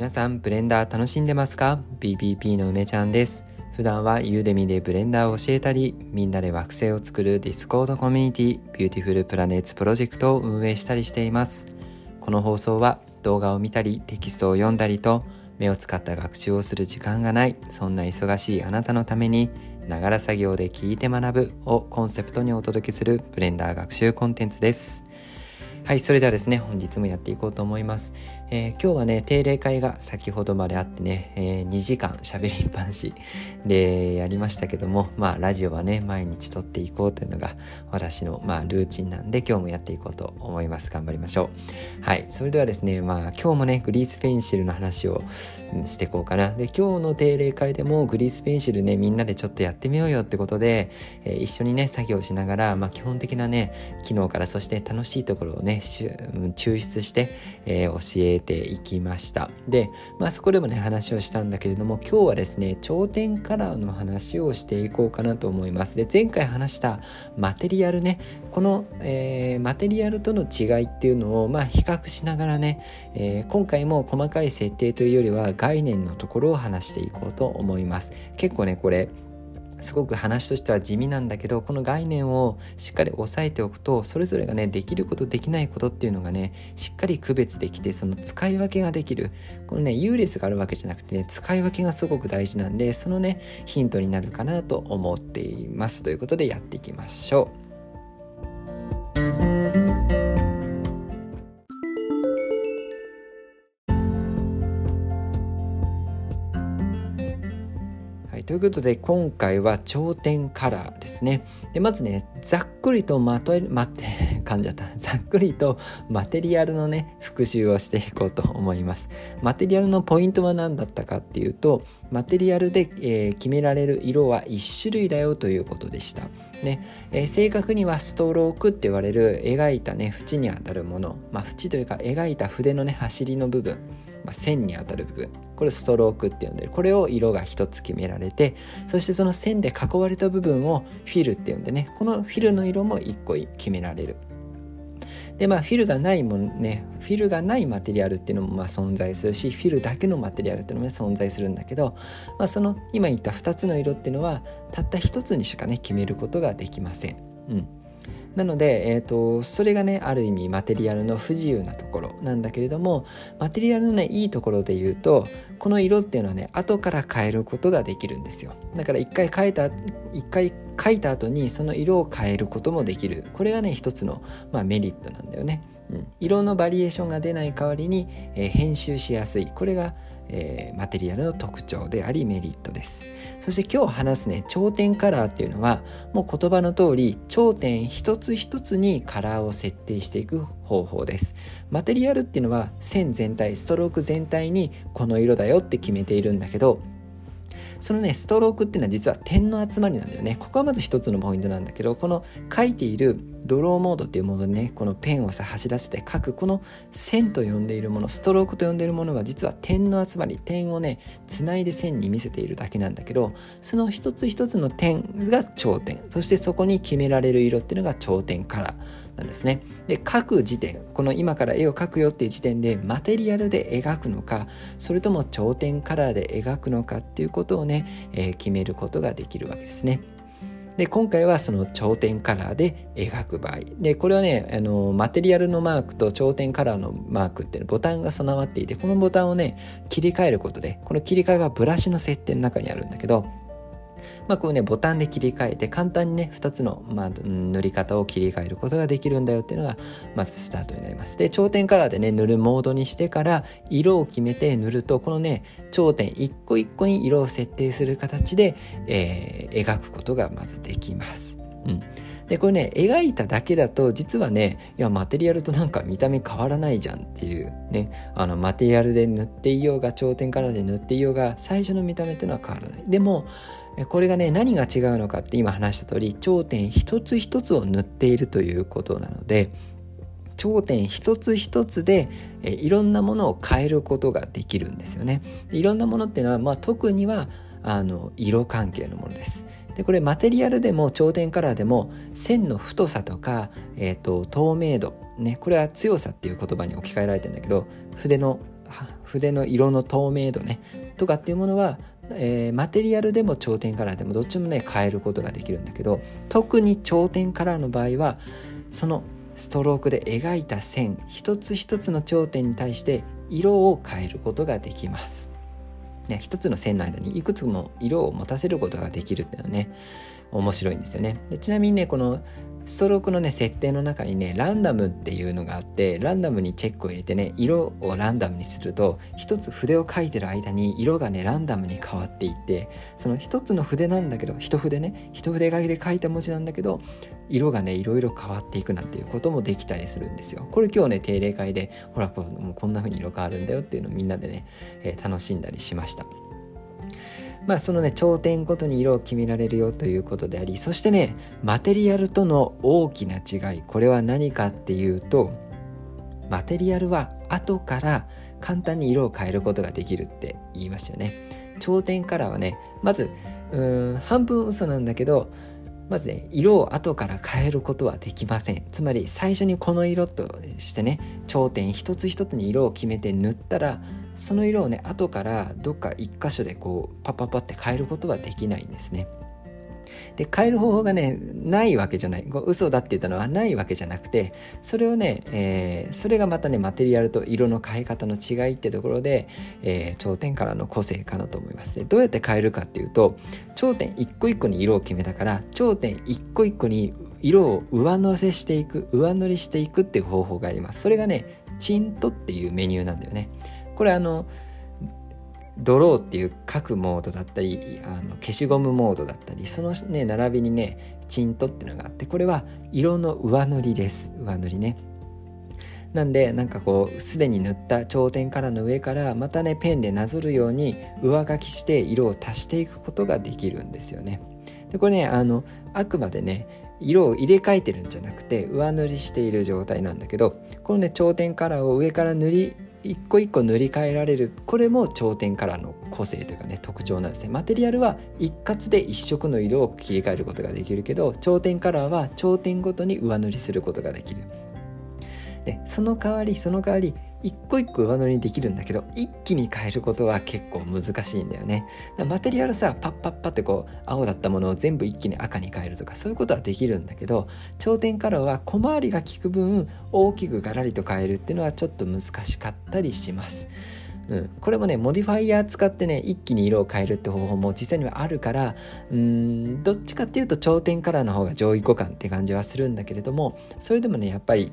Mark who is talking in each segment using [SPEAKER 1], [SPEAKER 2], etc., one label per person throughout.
[SPEAKER 1] 皆さんブレンダー楽しんでますか ? BPP の梅ちゃんです普段は Udemyでブレンダーを教えたりみんなで惑星を作る Discordコミュニティ Beautiful Planets Project を運営したりしていますこの放送は動画を見たりテキストを読んだりと目を使った学習をする時間がないそんな忙しいあなたのためにながら作業で聞いて学ぶをコンセプトにお届けするブレンダー学習コンテンツですはい、それではですね、本日もやっていこうと思います。えー、今日はね、定例会が先ほどまであってね、えー、2時間喋りっぱなしでやりましたけども、まあ、ラジオはね、毎日撮っていこうというのが私の、まあ、ルーチンなんで、今日もやっていこうと思います。頑張りましょう。はい、それではですね、まあ、今日もね、グリースペンシルの話をしていこうかな。で、今日の定例会でもグリースペンシルね、みんなでちょっとやってみようよってことで、えー、一緒にね、作業しながら、まあ、基本的なね、機能から、そして楽しいところをね、抽出して、えー、教えていきました。で、まあ、そこでもね話をしたんだけれども今日はですね頂点カラーの話をしていこうかなと思います。で前回話したマテリアルねこの、えー、マテリアルとの違いっていうのを、まあ、比較しながらね、えー、今回も細かい設定というよりは概念のところを話していこうと思います。結構ねこれすごく話としては地味なんだけどこの概念をしっかり押さえておくとそれぞれがねできることできないことっていうのがねしっかり区別できてその使い分けができるこのね優劣があるわけじゃなくてね使い分けがすごく大事なんでそのねヒントになるかなと思っていますということでやっていきましょう。ということで今回は頂点カラーですね。でまずねざっくりとまとえ待って 噛んじゃったざっくりとマテリアルのね復習をしていこうと思います。マテリアルのポイントは何だったかっていうとマテリアルで、えー、決められる色は1種類だよということでした。ねえー、正確にはストロークって言われる描いたね縁にあたるもの、まあ、縁というか描いた筆のね走りの部分まあ、線にあたる部分。これストロークって呼んでる。これを色が一つ決められてそしてその線で囲われた部分をフィルって呼んでねこのフィルの色も一個決められる。でまあフィルがないもんねフィルがないマテリアルっていうのもまあ存在するしフィルだけのマテリアルっていうのも、存在するんだけど、まあ、その今言った2つの色っていうのはたった1つにしかね決めることができません。うん。なので、えーと、それがねある意味マテリアルの不自由なところなんだけれどもマテリアルのねいいところで言うとこの色っていうのはね後から変えることができるんですよ。だから一回変えた一回書いた後にその色を変えることもできる。これがね一つの、まあ、メリットなんだよね、うん、色のバリエーションが出ない代わりに、えー、編集しやすい。これがえー、マテリアルの特徴でありメリットです。そして今日話すね頂点カラーっていうのはもう言葉の通り頂点一つ一つにカラーを設定していく方法です。マテリアルっていうのは線全体ストローク全体にこの色だよって決めているんだけどそのねストロークっていうのは実は点の集まりなんだよね。ここはまず一つのポイントなんだけどこの書いているドローモードっていうものでねこのペンをさ走らせて書くこの線と呼んでいるものストロークと呼んでいるものは実は点の集まり。点をねつないで線に見せているだけなんだけどその一つ一つの点が頂点。そしてそこに決められる色っていうのが頂点カラー。なんですね。で描く時点この今から絵を描くよっていう時点でマテリアルで描くのかそれとも頂点カラーで描くのかっていうことをね、えー、決めることができるわけですね。で今回はその頂点カラーで描く場合でこれはねあのマテリアルのマークと頂点カラーのマークっていうボタンが備わっていてこのボタンをね切り替えることでこの切り替えはブラシの設定の中にあるんだけどまあ、こうねボタンで切り替えて簡単にね2つの、まあ、塗り方を切り替えることができるんだよっていうのがまずスタートになります。で頂点カラーでね塗るモードにしてから色を決めて塗るとこのね頂点一個一個に色を設定する形で、えー、描くことがまずできます。うん。でこれね描いただけだと実はねいやマテリアルとなんか見た目変わらないじゃんっていうねあのマテリアルで塗っていようが頂点カラーで塗っていようが最初の見た目っていうのは変わらない。でもこれがね何が違うのかって今話した通り頂点一つ一つを塗っているということなので頂点一つ一つでえいろんなものを変えることができるんですよね。いろんなものっていうのは、まあ、特にはあの色関係のものです。でこれマテリアルでも頂点カラーでも線の太さとか、えーと、透明度ねこれは強さっていう言葉に置き換えられてるんだけど筆の筆の色の透明度ねとかっていうものは、えー、マテリアルでも頂点カラーでもどっちもね変えることができるんだけど特に頂点カラーの場合はそのストロークで描いた線一つ一つの頂点に対して色を変えることができます。ね、一つの線の間にいくつも色を持たせることができるっていうのはね面白いんですよねでちなみにねこのストロークのね設定の中にねランダムっていうのがあってランダムにチェックを入れてね色をランダムにすると一つ筆を書いてる間に色がねランダムに変わっていってその一つの筆なんだけど一筆ね一筆書きで書いた文字なんだけど色がねいろいろ変わっていくなんていうこともできたりするんですよ。これ今日ね定例会でほらこもうこんな風に色変わるんだよっていうのをみんなでね、えー、楽しんだりしました。まあそのね頂点ごとに色を決められるよということでありそしてねマテリアルとの大きな違いこれは何かっていうとマテリアルは後から簡単に色を変えることができるって言いましたよね。頂点カラーはねまずうん半分嘘なんだけどまずね色を後から変えることはできません。つまり最初にこの色としてね頂点一つ一つに色を決めて塗ったらその色をね後からどっか一箇所でこうパッパッパって変えることはできないんですね。で変える方法がねないわけじゃない。こう嘘だって言ったのはないわけじゃなくてそれをね、えー、それがまたねマテリアルと色の変え方の違いってところで、えー、頂点からの個性かなと思います。でどうやって変えるかっていうと頂点一個一個に色を決めたから頂点一個一個に色を上乗せしていく上塗りしていくっていう方法があります。それがねチントっていうメニューなんだよね。これあのドローっていう書くモードだったりあの消しゴムモードだったりそのね並びにねチントっていうのがあってこれは色の上塗りです。上塗りね。なんでなんかこうすでに塗った頂点からの上からまたねペンでなぞるように上書きして色を足していくことができるんですよね。でこれねあのあくまでね色を入れ替えてるんじゃなくて上塗りしている状態なんだけどこのね頂点カラーを上から塗り一個一個塗り替えられる。これも頂点からの個性というかね特徴なんですね。マテリアルは一括で一色の色を切り替えることができるけど頂点カラーは頂点ごとに上塗りすることができる。でその代わりその代わり一個一個上塗りにできるんだけど一気に変えることは結構難しいんだよね。マテリアルさパッパッパってこう青だったものを全部一気に赤に変えるとかそういうことはできるんだけど頂点カラーは小回りが利く分大きくガラリと変えるっていうのはちょっと難しかったりします。うん、これもねモディファイヤー使ってね一気に色を変えるって方法も実際にはあるからうんどっちかっていうと頂点カラーの方が上位互換って感じはするんだけれどもそれでもねやっぱり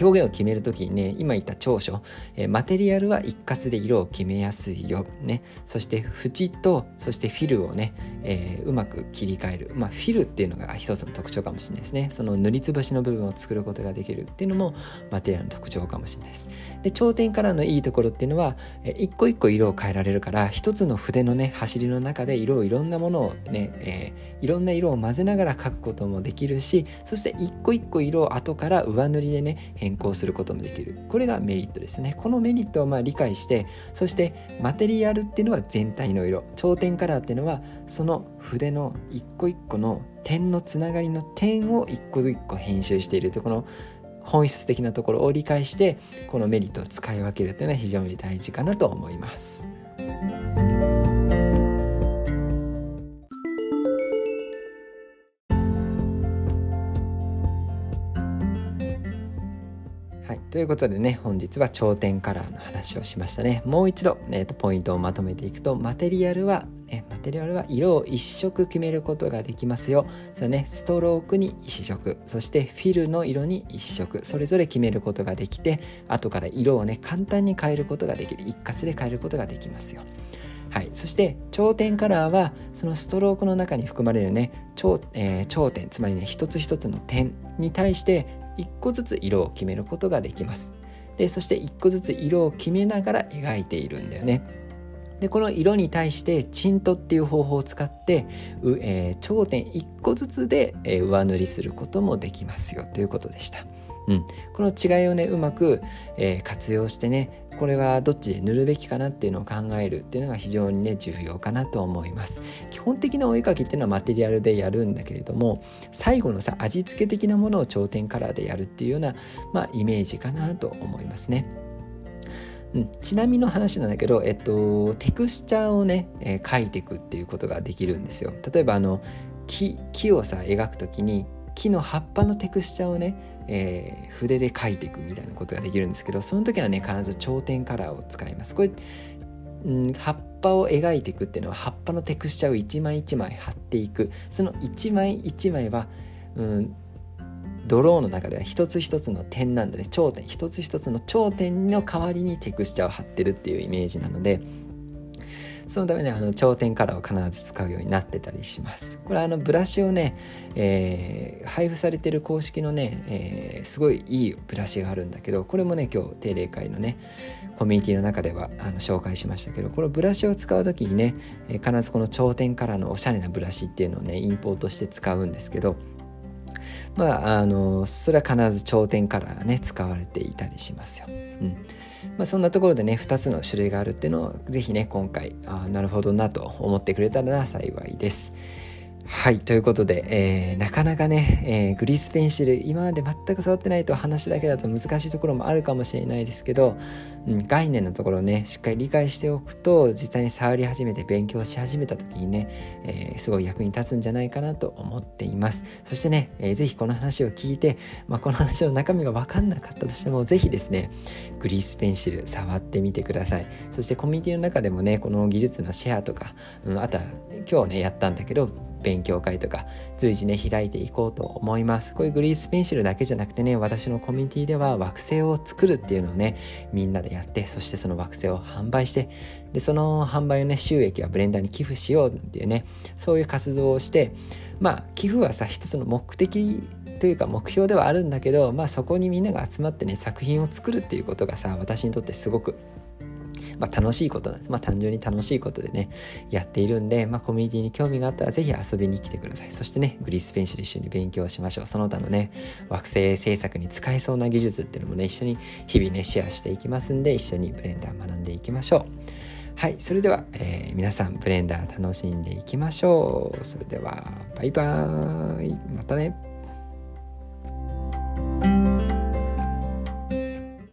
[SPEAKER 1] 表現を決める時にね今言った長所、えー、マテリアルは一括で色を決めやすいよ、ね、そして縁とそしてフィルをね、えー、うまく切り替える、まあ、フィルっていうのが一つの特徴かもしれないですね。その塗りつぶしの部分を作ることができるっていうのもマテリアルの特徴かもしれないです。で頂点からのいいところっていうのは、えー、一個一個色を変えられるから一つの筆のね走りの中で色をいろんなものをね、えー、いろんな色を混ぜながら描くこともできるしそして一個一個色を後から上塗りでね変更することもできる。これがメリットですね。このメリットをまあ理解してそしてマテリアルっていうのは全体の色。頂点カラーっていうのはその筆の一個一個の点のつながりの点を一個一個編集しているとこの本質的なところを理解してこのメリットを使い分けるというのは非常に大事かなと思います。はい。ということでね本日は頂点カラーの話をしましたね。もう一度、えーと、ポイントをまとめていくとマテリアルは、ね、マテリアルは色を一色決めることができますよ。それねストロークに一色。そしてフィルの色に一色。それぞれ決めることができて後から色をね簡単に変えることができる。一括で変えることができますよ。はい、そして頂点カラーはそのストロークの中に含まれるね頂,、えー、頂点。つまりね一つ一つの点に対して1個ずつ色を決めることができます。でそして1個ずつ色を決めながら描いているんだよね。でこの色に対してチントっていう方法を使って、えー、頂点1個ずつで、えー、上塗りすることもできますよ。ということでした、うん、この違いをねうまく、えー、活用してねこれはどっちで塗るべきかなっていうのを考えるっていうのが非常にね重要かなと思います。基本的なお絵かきっていうのはマテリアルでやるんだけれども最後のさ味付け的なものを頂点カラーでやるっていうようなまあイメージかなと思いますね。うん、ちなみの話なんだけど、えっと、テクスチャーをね、えー、描いていくっていうことができるんですよ。例えばあの木木をさ描く時に木の葉っぱのテクスチャーをねえー、筆で描いていくみたいなことができるんですけどその時はね必ず頂点カラーを使います。これ、うん、葉っぱを描いていくっていうのは葉っぱのテクスチャーを一枚一枚貼っていく。その一枚一枚は、うん、ドローの中では一つ一つの点なんでね頂点一つ一つの頂点の代わりにテクスチャーを貼ってるっていうイメージなのでそのためにあの頂点カラーを必ず使うようになってたりします。これあのブラシをね、えー、配布されてる公式のね、えー、すごいいいブラシがあるんだけどこれもね今日定例会のねコミュニティの中ではあの紹介しましたけどこのブラシを使う時にね、必ずこの頂点カラーのおしゃれなブラシっていうのをねインポートして使うんですけどまあ、あのそれは必ず頂点カラーがね使われていたりしますよ。うんまあ、そんなところでね2つの種類があるっていうのをぜひね今回あなるほどなと思ってくれたら幸いです。はい。ということで、えー、なかなかね、えー、グリースペンシル、今まで全く触ってないと話だけだと難しいところもあるかもしれないですけど、うん、概念のところをね、しっかり理解しておくと、実際に触り始めて勉強し始めた時にね、えー、すごい役に立つんじゃないかなと思っています。そしてね、えー、ぜひこの話を聞いて、まあ、この話の中身が分かんなかったとしても、ぜひですね、グリースペンシル触ってみてください。そしてコミュニティの中でもね、この技術のシェアとか、うん、あとは今日ね、やったんだけど、勉強会とか随時ね開いていこうと思います。こういうグリースペンシルだけじゃなくてね私のコミュニティでは惑星を作るっていうのをねみんなでやってそしてその惑星を販売してでその販売のね収益はブレンダーに寄付しようっていうねそういう活動をしてまあ寄付はさ一つの目的というか目標ではあるんだけどまあそこにみんなが集まってね作品を作るっていうことがさ私にとってすごくまあ、楽しいことなんです。まあ、単純に楽しいことでね、やっているんで、まあ、コミュニティに興味があったら、ぜひ遊びに来てください。そしてね、グリースペンシル一緒に勉強しましょう。その他のね、惑星制作に使えそうな技術っていうのもね、一緒に日々ね、シェアしていきますんで、一緒にブレンダー学んでいきましょう。はい、それでは、えー、皆さんブレンダー楽しんでいきましょう。それでは、バイバーイ。またね。